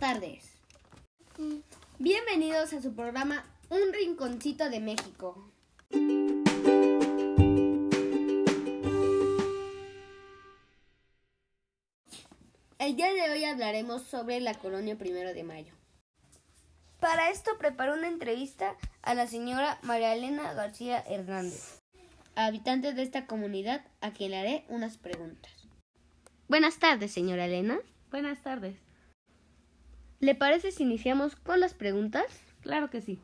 tardes. Bienvenidos a su programa Un Rinconcito de México. El día de hoy hablaremos sobre la colonia Primero de Mayo. Para esto preparé una entrevista a la señora María Elena García Hernández, habitante de esta comunidad, a quien le haré unas preguntas. Buenas tardes, señora Elena. Buenas tardes. ¿Le parece si iniciamos con las preguntas? Claro que sí.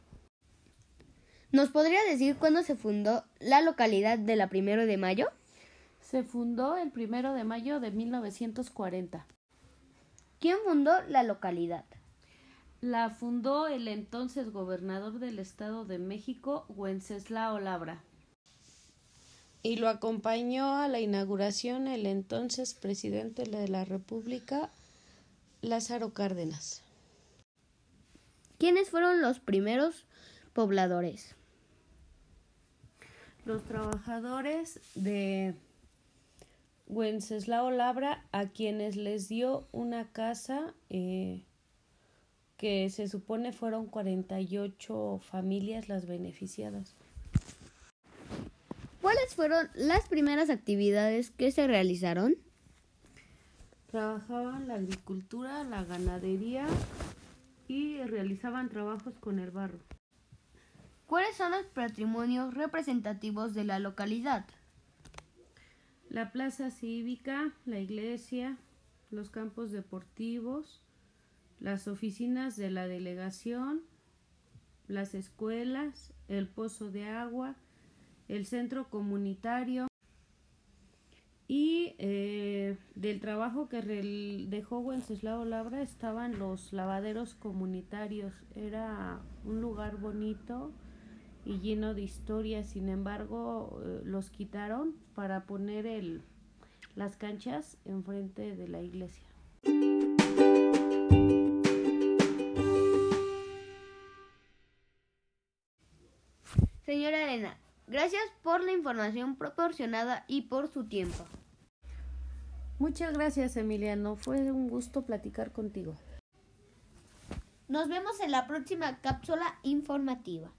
¿Nos podría decir cuándo se fundó la localidad de la Primero de Mayo? Se fundó el primero de mayo de 1940. ¿Quién fundó la localidad? La fundó el entonces gobernador del Estado de México, Wenceslao Labra. Y lo acompañó a la inauguración el entonces presidente de la República, Lázaro Cárdenas. ¿Quiénes fueron los primeros pobladores? Los trabajadores de Wenceslao Labra, a quienes les dio una casa eh, que se supone fueron 48 familias las beneficiadas. ¿Cuáles fueron las primeras actividades que se realizaron? Trabajaban la agricultura, la ganadería y realizaban trabajos con el barro. ¿Cuáles son los patrimonios representativos de la localidad? La plaza cívica, la iglesia, los campos deportivos, las oficinas de la delegación, las escuelas, el pozo de agua, el centro comunitario y eh, del trabajo que dejó Wenceslao Labra estaban los lavaderos comunitarios. Era un lugar bonito y lleno de historias. Sin embargo, eh, los quitaron para poner el, las canchas enfrente de la iglesia. Señora Elena, gracias por la información proporcionada y por su tiempo. Muchas gracias, Emiliano. Fue un gusto platicar contigo. Nos vemos en la próxima cápsula informativa.